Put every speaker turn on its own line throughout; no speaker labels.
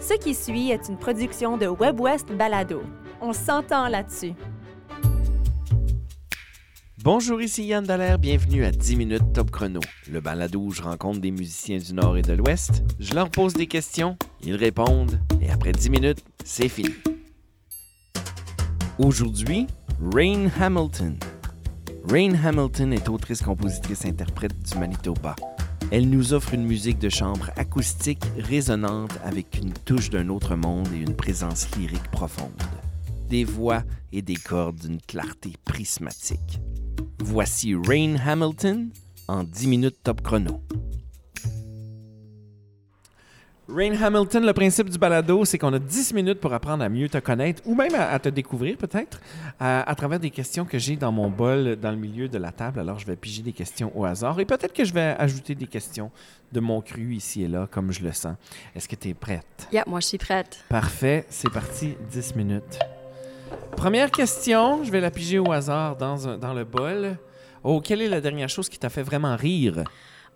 Ce qui suit est une production de WebWest Balado. On s'entend là-dessus.
Bonjour, ici Yann Dallaire, bienvenue à 10 minutes top chrono, le balado où je rencontre des musiciens du Nord et de l'Ouest, je leur pose des questions, ils répondent, et après 10 minutes, c'est fini. Aujourd'hui, Rain Hamilton. Rain Hamilton est autrice, compositrice, interprète du Manitoba. Elle nous offre une musique de chambre acoustique, résonante, avec une touche d'un autre monde et une présence lyrique profonde. Des voix et des cordes d'une clarté prismatique. Voici Rain Hamilton en 10 minutes top chrono. Rain Hamilton, le principe du balado, c'est qu'on a 10 minutes pour apprendre à mieux te connaître ou même à, à te découvrir peut-être à, à travers des questions que j'ai dans mon bol dans le milieu de la table. Alors je vais piger des questions au hasard et peut-être que je vais ajouter des questions de mon cru ici et là comme je le sens. Est-ce que tu es prête?
Yeah, moi, je suis prête.
Parfait, c'est parti, 10 minutes. Première question, je vais la piger au hasard dans, un- dans le bol. Oh, quelle est la dernière chose qui t'a fait vraiment rire?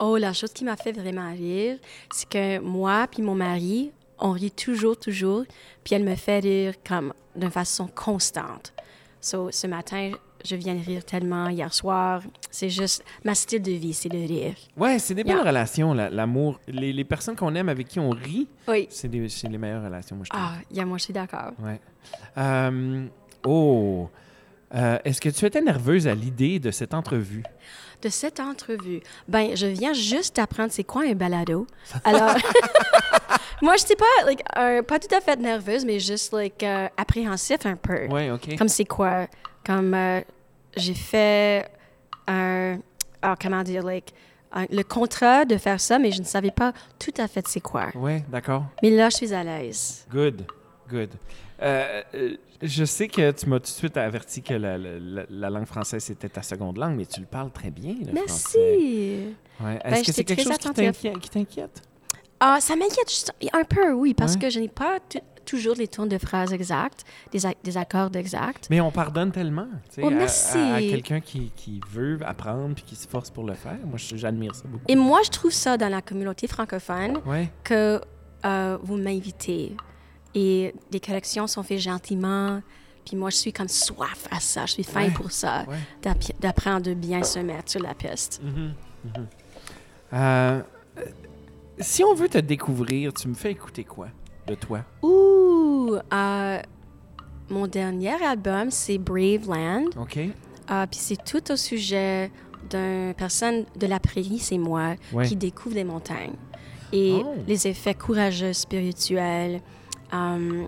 Oh, la chose qui m'a fait vraiment rire, c'est que moi puis mon mari, on rit toujours, toujours, puis elle me fait rire comme d'une façon constante. So, ce matin, je viens de rire tellement hier soir. C'est juste ma style de vie, c'est de rire.
Ouais, c'est des belles
Yeah.
relations, la- l'amour. Les, les personnes qu'on aime, avec qui on rit,
Oui.
c'est les meilleures relations, moi, je trouve.
Ah, yeah, moi, je suis d'accord.
Ouais. Euh, oh, Euh, est-ce que tu étais nerveuse à l'idée de cette entrevue?
De cette entrevue, ben, je viens juste d'apprendre c'est quoi un balado. Alors, moi, je n'étais pas, like, euh, pas tout à fait nerveuse, mais juste, like, euh, appréhensif un peu.
Ouais, OK.
Comme c'est quoi? Comme euh, j'ai fait un. ah, comment dire? Like, le contrat de faire ça, mais je ne savais pas tout à fait c'est quoi.
Ouais, d'accord.
Mais là, je suis à l'aise.
Good, good. Euh, euh, je sais que tu m'as tout de suite averti que la, la- la- la langue française c'était ta seconde langue, mais tu le parles très bien, le.
Merci.
Ouais.
Ben,
Est-ce que c'est quelque chose qui
attentive.
t'inquiète- qui t'inquiète?
Ah, ça m'inquiète un peu, oui, parce
Ouais.
que je n'ai pas toujours les tours de phrases exactes, des, ac- des accords exacts.
Mais on pardonne tellement,
Oh,
à-
merci.
à, à quelqu'un qui, qui veut apprendre puis qui se force pour le faire. Moi, j'admire ça beaucoup.
Et moi, je trouve ça dans la communauté francophone
Ouais,
que euh, vous m'invitez et les corrections sont faites gentiment. Puis moi, je suis comme soif à ça. Je suis faim
Ouais.
pour ça,
ouais.
d'apprendre de bien se mettre sur la piste.
Mhm, mhm. Euh, si on veut te découvrir, tu me fais écouter quoi de toi?
Ouh! euh, mon dernier album, c'est Brave Land.
OK?
Euh, puis c'est tout au sujet d'une personne de la prairie, c'est moi,
Ouais.
qui découvre les montagnes. Et
Oh.
les effets courageux, spirituels, euh,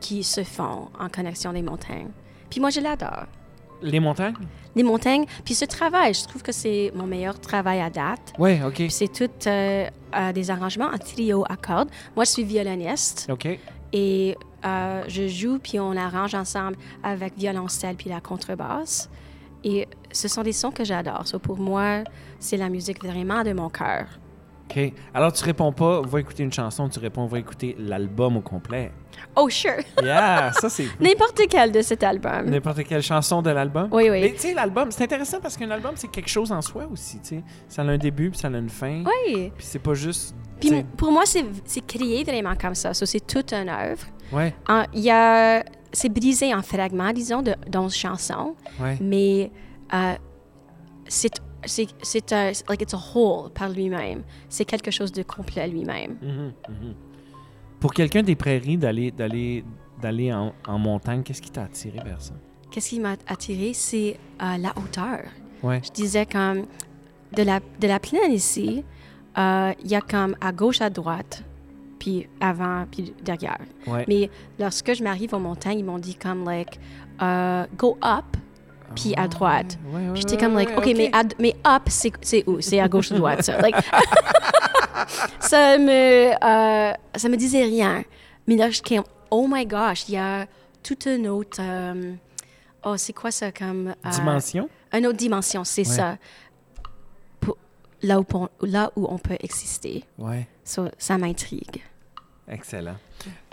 qui se font en connexion des montagnes. Puis moi, je l'adore.
Les montagnes?
Les montagnes, puis ce travail, je trouve que c'est mon meilleur travail à date.
Ouais, OK.
C'est tout euh, euh, des arrangements en trio à cordes. Moi, je suis violoniste
OK.
et euh, je joue puis on arrange ensemble avec violoncelle puis la contrebasse. Et ce sont des sons que j'adore. So, pour moi, c'est la musique vraiment de mon cœur.
OK. Alors, tu réponds pas, va écouter une chanson, tu réponds, va écouter l'album au complet.
Oh, sure!
Yeah, ça, c'est
N'importe quel de cet album.
n'importe quelle chanson de l'album.
Oui, oui.
Mais tu sais, l'album, c'est intéressant parce qu'un album, c'est quelque chose en soi aussi, tu sais. Ça a un début, puis ça a une fin.
Oui.
Puis c'est pas juste...
Puis pour moi, c'est créé vraiment comme ça. So, c'est toute une œuvre.
Ouais,
Il y a... C'est brisé en fragments, disons, de 11 chansons.
ouais.
mais euh, c'est c'est c'est un like it's a whole par lui-même. C'est quelque chose de complet lui-même.
Mhm, mhm. Pour quelqu'un des prairies, d'aller d'aller d'aller en, en montagne, qu'est-ce qui t'a attiré vers ça?
Qu'est-ce qui m'a attiré, c'est euh, la hauteur.
Ouais.
Je disais comme de la de la plaine ici, euh, il y a comme à gauche, à droite, puis avant, puis derrière.
Ouais.
Mais lorsque je m'arrive aux montagnes, ils m'ont dit comme like euh, go up, puis à droite.
Ouais, ouais,
J'étais comme, like, OK, Mais, à- mais up, c'est où? C'est à gauche ou à droite, ça? Like, ça, me, euh, ça me disait rien. Mais là, je comme, oh my gosh, il y a toute une autre... euh, oh, c'est quoi ça comme... euh,
Dimension?
Une autre dimension, c'est ça. là où, on- là où on peut exister.
Ouais.
So, ça m'intrigue.
Excellent.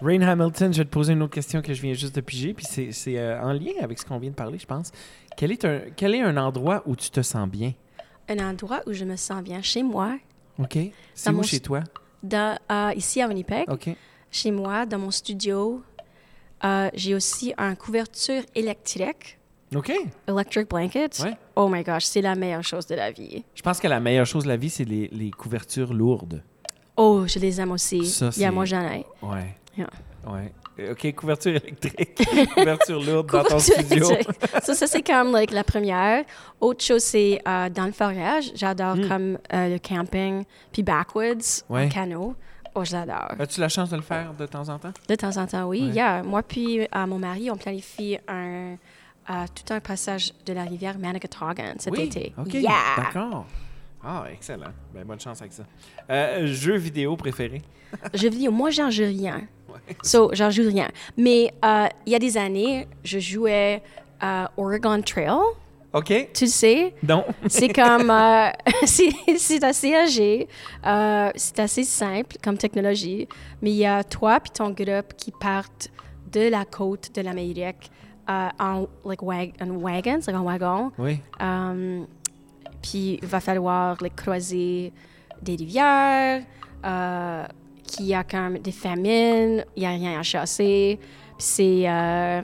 Rain Hamilton, je vais te poser une autre question que je viens juste de piger, puis c'est euh, en lien avec ce qu'on vient de parler, je pense. Quel est, un, quel est un endroit où tu te sens bien?
Un endroit où je me sens bien chez moi,
OK? C'est où
mon
chez
ch-
toi?
dans, euh, ici à Winnipeg.
OK.
chez moi, dans mon studio, euh, j'ai aussi une couverture électrique,
OK.
electric blanket.
Ouais.
Oh my gosh, c'est la meilleure chose de la vie.
Je pense que la meilleure chose de la vie, c'est les, les couvertures lourdes.
Oh, je les aime aussi.
Ça,
Il y a j'en ai.
Ouais.
Yeah.
Ouais. Euh, OK, couverture électrique, couverture lourde dans ton studio.
ça, ça, c'est comme like, la première. Autre chose, c'est euh, dans le forêt. J'adore comme euh, le camping, puis backwoods,
Hmm. Ouais.
en canot. Oh, j'adore.
As-tu la chance de le faire de temps en temps?
De temps en temps, oui.
Ouais.
Yeah. Moi puis euh, mon mari, on planifie un, tout un passage de la rivière Manicotagan cet
oui.
été.
OK.
Yeah!
D'accord. Ah, excellent. Ben, bonne chance avec ça. Euh, jeu vidéo préféré?
Je vidéo, moi, j'en joue rien.
Ouais.
So, j'en joue rien. Mais euh, il y a des années, je jouais à Oregon Trail.
OK.
Tu le sais?
Non.
C'est comme... euh, c'est assez âgé. Euh, c'est assez simple comme technologie. Mais il y a toi puis ton groupe qui partent de la côte de l'Amérique euh, en like, wag en wagon, c'est un wagon.
oui.
Um, puis il va falloir like, croiser des rivières, euh, qu'il y a comme des famines, il n'y a rien à chasser. Puis c'est... euh,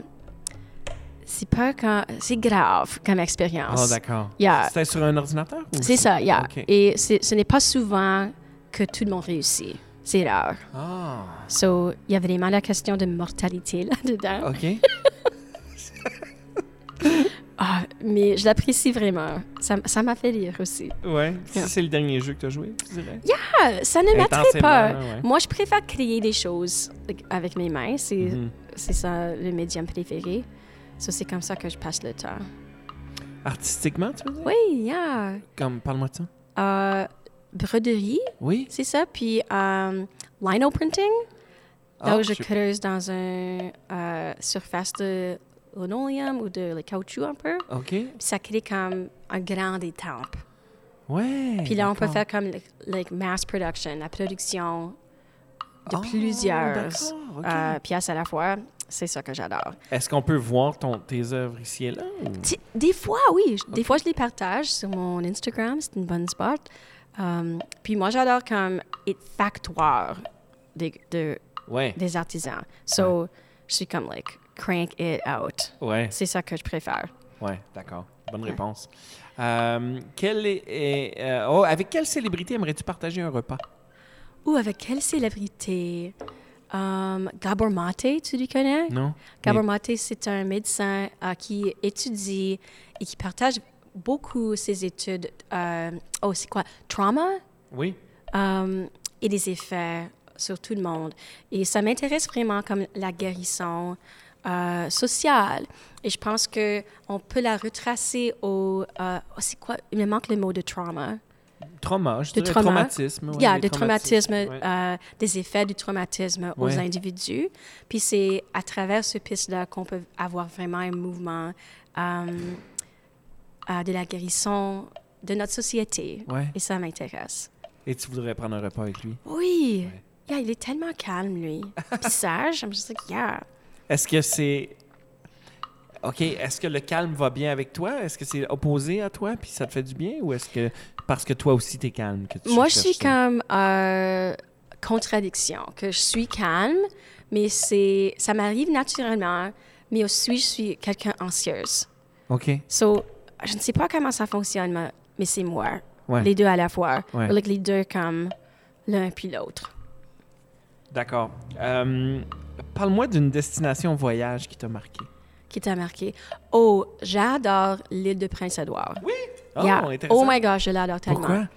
c'est pas quand... C'est grave comme
Ah,
expérience.
d'accord.
Yeah.
C'était sur un ordinateur?
c'est ça, yeah.
OK.
Et ce n'est pas souvent que tout le monde réussit. C'est rare.
Ah,
So, il y a vraiment la question de mortalité là-dedans.
OK.
Mais je l'apprécie vraiment. Ça ça m'a fait rire aussi.
Ouais.
Yeah.
C'est le dernier jeu que tu as joué, tu dirais?
Ah, ça ne m'attrait pas.
ouais.
Moi, je préfère créer des choses avec mes mains. C'est c'est ça le médium préféré. So, c'est comme ça que je passe le temps.
Artistiquement, tu veux dire?
Oui, yeah.
Comme, parle-moi de ça.
Euh, broderie,
Oui?
c'est ça. Puis euh, lino printing.
Ah,
Donc, je
je-
creuse dans une surface de linoleum ou de like, caoutchouc un peu.
OK.
Puis ça crée comme un grand étampe.
Ouais.
Puis là, on peut faire comme like, mass production, la production de
Ah,
plusieurs euh, pièces à la fois. C'est ça que j'adore.
Est-ce qu'on peut voir ton, tes œuvres ici et là? ou-
Des fois, oui. Des fois, je les partage sur mon Instagram. C'est une bonne spot. Um, puis moi, j'adore comme être factoire des, de-
Ouais.
des artisans. So, je suis comme, like, crank it out.
Ouais.
C'est ça que je préfère.
Ouais, d'accord. Bonne réponse. Euh, quelle est, est- euh, oh, avec quelle célébrité aimerais-tu partager un repas?
Ou avec quelle célébrité? Um, Gabor Mate, tu le connais?
Non?
Gabor Mate, c'est un médecin euh, qui étudie et qui partage beaucoup ses études. euh, oh, c'est quoi? Trauma?
Oui?
euh, et des effets sur tout le monde. Et ça m'intéresse vraiment comme la guérison euh, sociale. Et je pense que on peut la retracer au... euh, oh, c'est quoi? Il me manque le mot de trauma.
Trauma, je
De trauma.
traumatisme. ouais,
Il y a
les
de traumatisme,
traumatismes, ouais.
euh, des effets du traumatisme aux individus. Puis c'est à travers ce piste-là qu'on peut avoir vraiment un mouvement euh, euh, de la guérison de notre société.
Ouais.
Et ça m'intéresse.
Et tu voudrais prendre un repas avec lui?
Oui! Yeah, il est tellement calme, lui. Puis sage. I'm just like, yeah.
Est-ce que c'est. OK, est-ce que le calme va bien avec toi? Est-ce que c'est opposé à toi puis ça te fait du bien? Ou est-ce que parce que toi aussi t'es calme que tu
Moi, je suis comme euh, contradiction, que je suis calme, mais c'est ça m'arrive naturellement, mais aussi je suis quelqu'un anxieuse.
OK.
So, je ne sais pas comment ça fonctionne, mais, c'est moi.
Ouais.
Les deux à la fois.
Ouais.
Like, les deux comme l'un puis l'autre.
D'accord. Euh, Parle-moi d'une destination voyage qui t'a marqué.
Qui t'a marqué? Oh, j'adore l'île de Prince-Édouard.
Oui? Oh,
Yeah.
intéressant.
Oh my gosh, je l'adore tellement.
Pourquoi?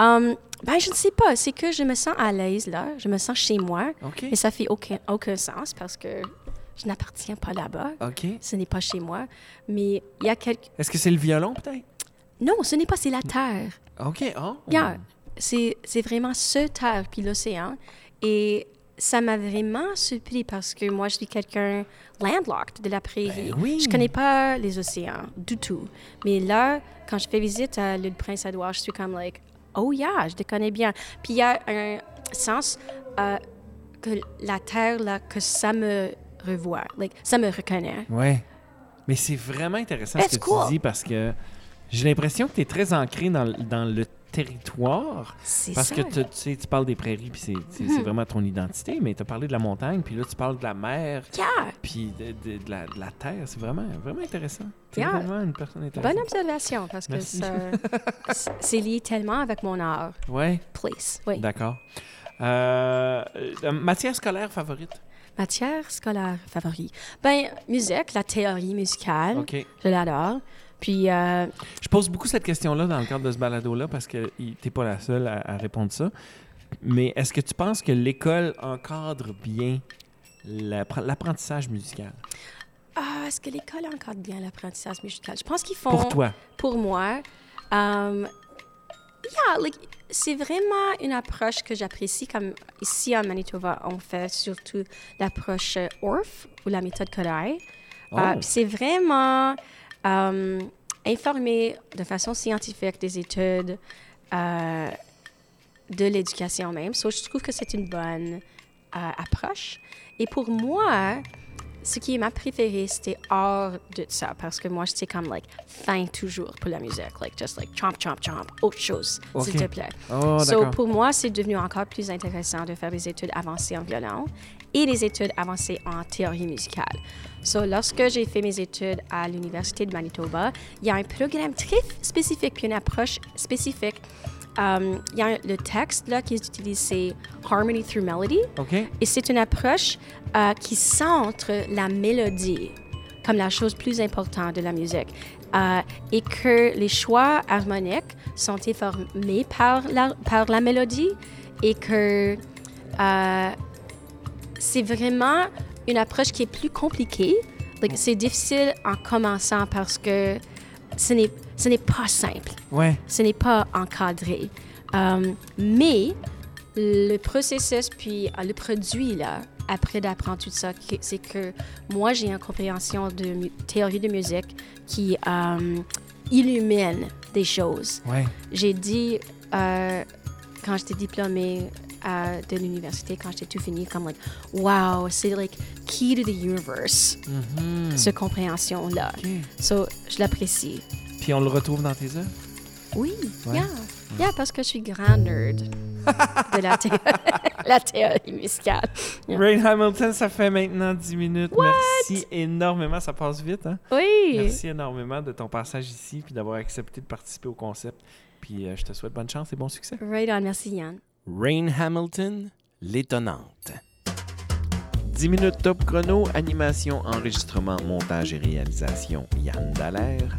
Um, ben, je ne sais pas. C'est que je me sens à l'aise là. Je me sens chez moi. Mais ça fait aucun, aucun sens parce que je n'appartiens pas là-bas. Ce n'est pas chez moi. Mais il y a quelques...
Est-ce que c'est le violon, peut-être?
Non, ce n'est pas, c'est la Terre.
OK. Oh.
Yeah. C'est c'est vraiment ce Terre puis l'océan. Et ça m'a vraiment surpris parce que moi, je suis quelqu'un landlocked de la prairie.
Ben oui.
Je connais pas les océans du tout. Mais là, quand je fais visite à l'île Prince-Édouard, je suis comme like, oh yeah, je te connais bien. Puis il y a un sens euh, que la Terre, là, que ça me revoit. Like, ça me reconnaît.
Ouais. Mais c'est vraiment intéressant ce que
cool.
tu dis parce que j'ai l'impression que tu es très ancré dans, le- dans le territoire.
C'est
Parce
ça.
que tu tu sais, tu parles des prairies, puis c'est- c'est c'est vraiment ton identité, mais tu as parlé de la montagne, puis là, tu parles de la mer,
Yeah,
puis de, de- de la, de la terre. C'est vraiment, vraiment intéressant. Tu
Yeah.
vraiment une personne intéressante.
bonne observation parce que ça- c'est lié tellement avec mon art.
Ouais,
Place. Oui.
d'accord. Euh, euh, matière scolaire favorite?
Matière scolaire favorite. Ben, musique, la théorie musicale,
OK.
je l'adore. Puis, euh,
Je pose beaucoup cette question-là dans le cadre de ce balado-là parce que tu n'es pas la seule à, à répondre ça. Mais est-ce que tu penses que l'école encadre bien l'appre- l'apprentissage musical?
ah, est-ce que l'école encadre bien l'apprentissage musical? Je pense qu'ils font.
Pour toi?
pour moi, um, yeah, like, c'est vraiment une approche que j'apprécie. Comme ici en Manitoba, on fait surtout l'approche euh, ORF ou la méthode Kodai.
Oh.
Euh, puis c'est vraiment um, informer de façon scientifique des études euh, de l'éducation même. So, je trouve que c'est une bonne euh, approche. Et pour moi, ce qui est ma préférée, c'était hors de ça, parce que moi, j'étais comme, like, fin toujours pour la musique. Like, just like, chomp, chomp, chomp, autre chose, s'il te plaît.
Oh,
so, pour moi, c'est devenu encore plus intéressant de faire des études avancées en violon et des études avancées en théorie musicale. So, lorsque j'ai fait mes études à l'Université de Manitoba, il y a un programme très spécifique puis une approche spécifique. Um, il y a un- le texte là, qui est utilisé, c'est Harmony Through Melody. Et c'est une approche euh, qui centre la mélodie comme la chose plus importante de la musique. Euh, et que les choix harmoniques sont informés par la, par la mélodie et que euh, c'est vraiment une approche qui est plus compliquée. Like, c'est difficile en commençant parce que ce n'est, ce n'est pas simple
Ouais.
ce n'est pas encadré. Euh, mais le processus, puis euh, le produit, là, après d'apprendre tout ça, c'est que moi, j'ai une compréhension de théorie de musique qui euh, illumine des choses.
Ouais.
J'ai dit, euh, quand j'étais diplômée euh, de l'université, quand j'étais tout fini, comme, like, wow, c'est like key to the universe,
Mhm.
cette compréhension-là.
OK.
So, je l'apprécie.
Puis on le retrouve dans tes œuvres?
Oui,
Ouais.
yeah. Yeah, parce que je suis grand nerd de la, thé- la théorie musicale. Yeah.
Rain Hamilton, ça fait maintenant 10 minutes. Merci énormément. Ça passe vite, hein?
Oui.
Merci énormément de ton passage ici puis d'avoir accepté de participer au concept. Puis euh, je te souhaite bonne chance et bon succès.
Right on, merci Yann.
Rain Hamilton, l'étonnante. 10 minutes top chrono, animation, enregistrement, montage et réalisation, Yann Dallaire.